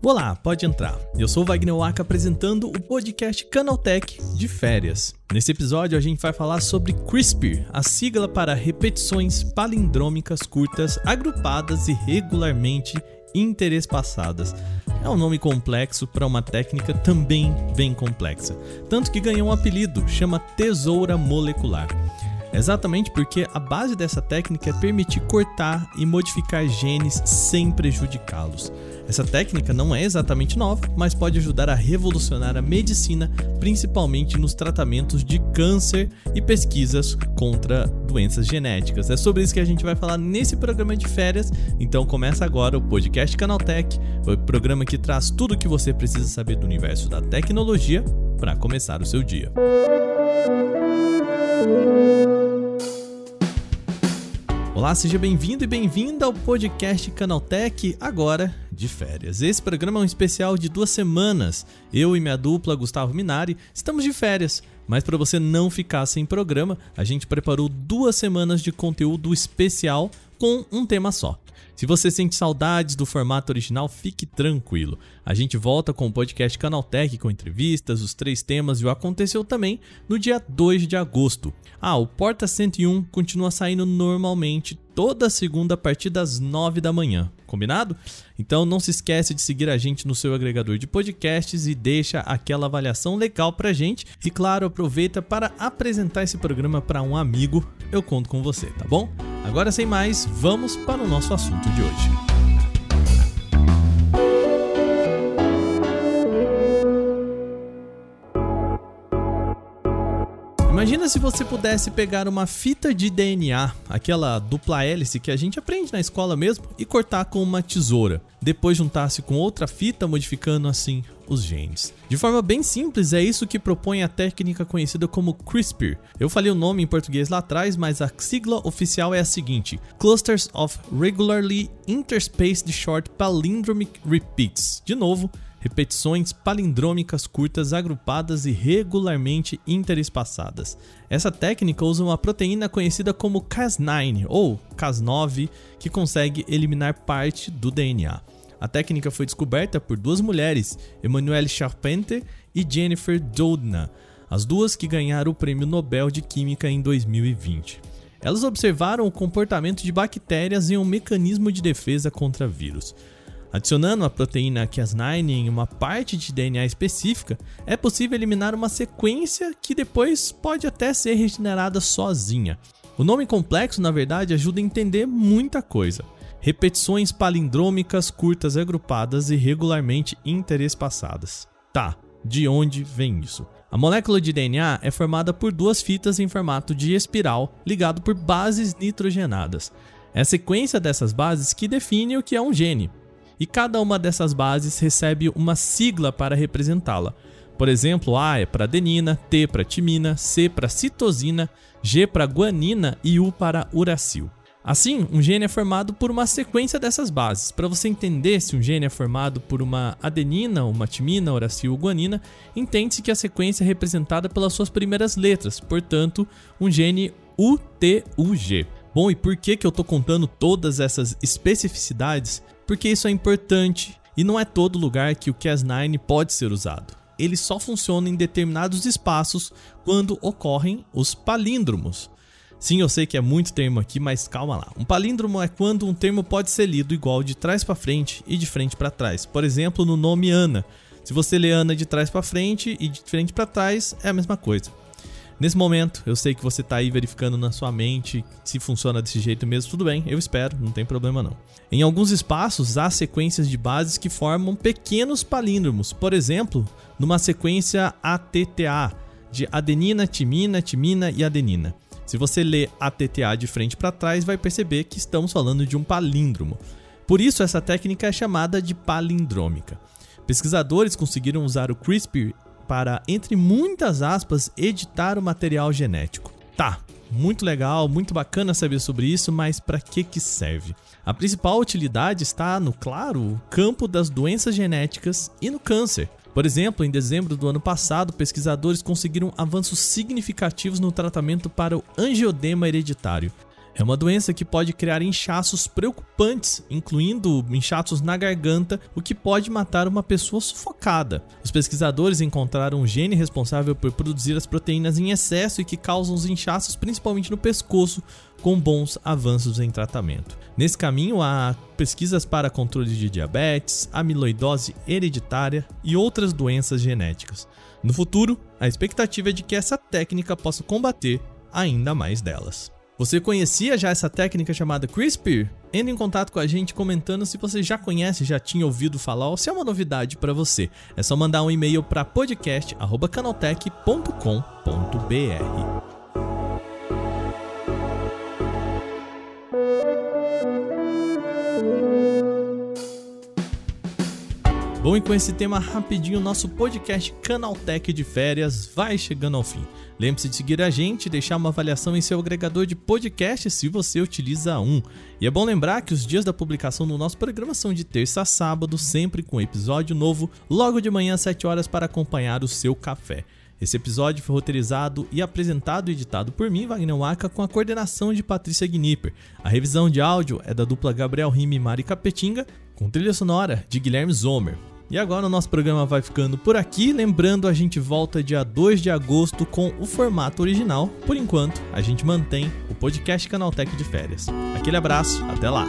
Olá, pode entrar. Eu sou Wagner Waka apresentando o podcast Canaltech de férias. Nesse episódio a gente vai falar sobre CRISPR, a sigla para repetições palindrômicas curtas agrupadas e regularmente interespaçadas. É um nome complexo para uma técnica também bem complexa, tanto que ganhou um apelido, chama tesoura molecular. Exatamente porque a base dessa técnica é permitir cortar e modificar genes sem prejudicá-los. Essa técnica não é exatamente nova, mas pode ajudar a revolucionar a medicina, principalmente nos tratamentos de câncer e pesquisas contra doenças genéticas. É sobre isso que a gente vai falar nesse programa de férias. Então começa agora o podcast Canaltech, o programa que traz tudo o que você precisa saber do universo da tecnologia para começar o seu dia. Olá, seja bem-vindo e bem-vinda ao podcast Canaltech, agora de férias. Esse programa é um especial de duas semanas. Eu e minha dupla, Gustavo Minari, estamos de férias, mas para você não ficar sem programa, a gente preparou duas semanas de conteúdo especial com um tema só. Se você sente saudades do formato original, fique tranquilo. A gente volta com o podcast Canaltech com entrevistas, os três temas e o aconteceu também no dia 2 de agosto. Ah, o Porta 101 continua saindo normalmente toda segunda a partir das 9 da manhã. Combinado? Então não se esquece de seguir a gente no seu agregador de podcasts e deixa aquela avaliação legal pra gente. E claro, aproveita para apresentar esse programa para um amigo. Eu conto com você, tá bom? Agora sem mais, vamos para o nosso assunto de hoje. Imagina se você pudesse pegar uma fita de DNA, aquela dupla hélice que a gente aprende na escola mesmo, e cortar com uma tesoura. Depois juntasse com outra fita, modificando assim os genes. De forma bem simples, é isso que propõe a técnica conhecida como CRISPR. Eu falei o nome em português lá atrás, mas a sigla oficial é a seguinte: Clusters of Regularly Interspaced Short Palindromic Repeats. De novo, repetições palindrômicas curtas agrupadas e regularmente interespaçadas. Essa técnica usa uma proteína conhecida como Cas9 ou Cas9, que consegue eliminar parte do DNA. A técnica foi descoberta por duas mulheres, Emmanuelle Charpenter e Jennifer Doudna, as duas que ganharam o Prêmio Nobel de Química em 2020. Elas observaram o comportamento de bactérias em um mecanismo de defesa contra vírus. Adicionando a proteína Cas9 em uma parte de DNA específica, é possível eliminar uma sequência que depois pode até ser regenerada sozinha. O nome complexo, na verdade, ajuda a entender muita coisa. Repetições palindrômicas curtas agrupadas e regularmente interespaçadas. Tá, de onde vem isso? A molécula de DNA é formada por duas fitas em formato de espiral ligado por bases nitrogenadas. É a sequência dessas bases que define o que é um gene, e cada uma dessas bases recebe uma sigla para representá-la. Por exemplo, A é para adenina, T para timina, C para citosina, G para guanina e U para uracil. Assim, um gene é formado por uma sequência dessas bases. Para você entender se um gene é formado por uma adenina, uma timina, uracil ou guanina, entende-se que a sequência é representada pelas suas primeiras letras, portanto, um gene UTUG. Bom, e por que, que eu estou contando todas essas especificidades? porque isso é importante e não é todo lugar que o Cas9 pode ser usado. Ele só funciona em determinados espaços quando ocorrem os palíndromos. Sim, eu sei que é muito termo aqui, mas calma lá. Um palíndromo é quando um termo pode ser lido igual de trás para frente e de frente para trás. Por exemplo, no nome Ana. Se você lê Ana de trás para frente e de frente para trás, é a mesma coisa. Nesse momento, eu sei que você está aí verificando na sua mente se funciona desse jeito mesmo, tudo bem, eu espero, não tem problema não. Em alguns espaços, há sequências de bases que formam pequenos palíndromos, por exemplo, numa sequência ATTA, de adenina, timina, timina e adenina. Se você lê ATTA de frente para trás, vai perceber que estamos falando de um palíndromo. Por isso, essa técnica é chamada de palindrômica. Pesquisadores conseguiram usar o CRISPR para, entre muitas aspas, editar o material genético. Tá, muito legal, muito bacana saber sobre isso, mas para que que serve? A principal utilidade está no claro campo das doenças genéticas e no câncer. Por exemplo, em dezembro do ano passado, pesquisadores conseguiram avanços significativos no tratamento para o angiodema hereditário. É uma doença que pode criar inchaços preocupantes, incluindo inchaços na garganta, o que pode matar uma pessoa sufocada. Os pesquisadores encontraram um gene responsável por produzir as proteínas em excesso e que causam os inchaços principalmente no pescoço, com bons avanços em tratamento. Nesse caminho, há pesquisas para controle de diabetes, amiloidose hereditária e outras doenças genéticas. No futuro, a expectativa é de que essa técnica possa combater ainda mais delas. Você conhecia já essa técnica chamada CRISPR? Entre em contato com a gente comentando se você já conhece, já tinha ouvido falar ou se é uma novidade para você. É só mandar um e-mail para podcast@canaltech.com.br. Bom, e com esse tema rapidinho, nosso podcast Canaltech de férias vai chegando ao fim. Lembre-se de seguir a gente deixar uma avaliação em seu agregador de podcast se você utiliza um. E é bom lembrar que os dias da publicação do nosso programa são de terça a sábado, sempre com episódio novo, logo de manhã às 7 horas para acompanhar o seu café. Esse episódio foi roteirizado e apresentado e editado por mim, Wagner Waka, com a coordenação de Patrícia Gnipper. A revisão de áudio é da dupla Gabriel Rime e Mari Capetinga, com trilha sonora de Guilherme Zomer. E agora o nosso programa vai ficando por aqui. Lembrando, a gente volta dia 2 de agosto com o formato original. Por enquanto, a gente mantém o podcast Canaltech de férias. Aquele abraço, até lá!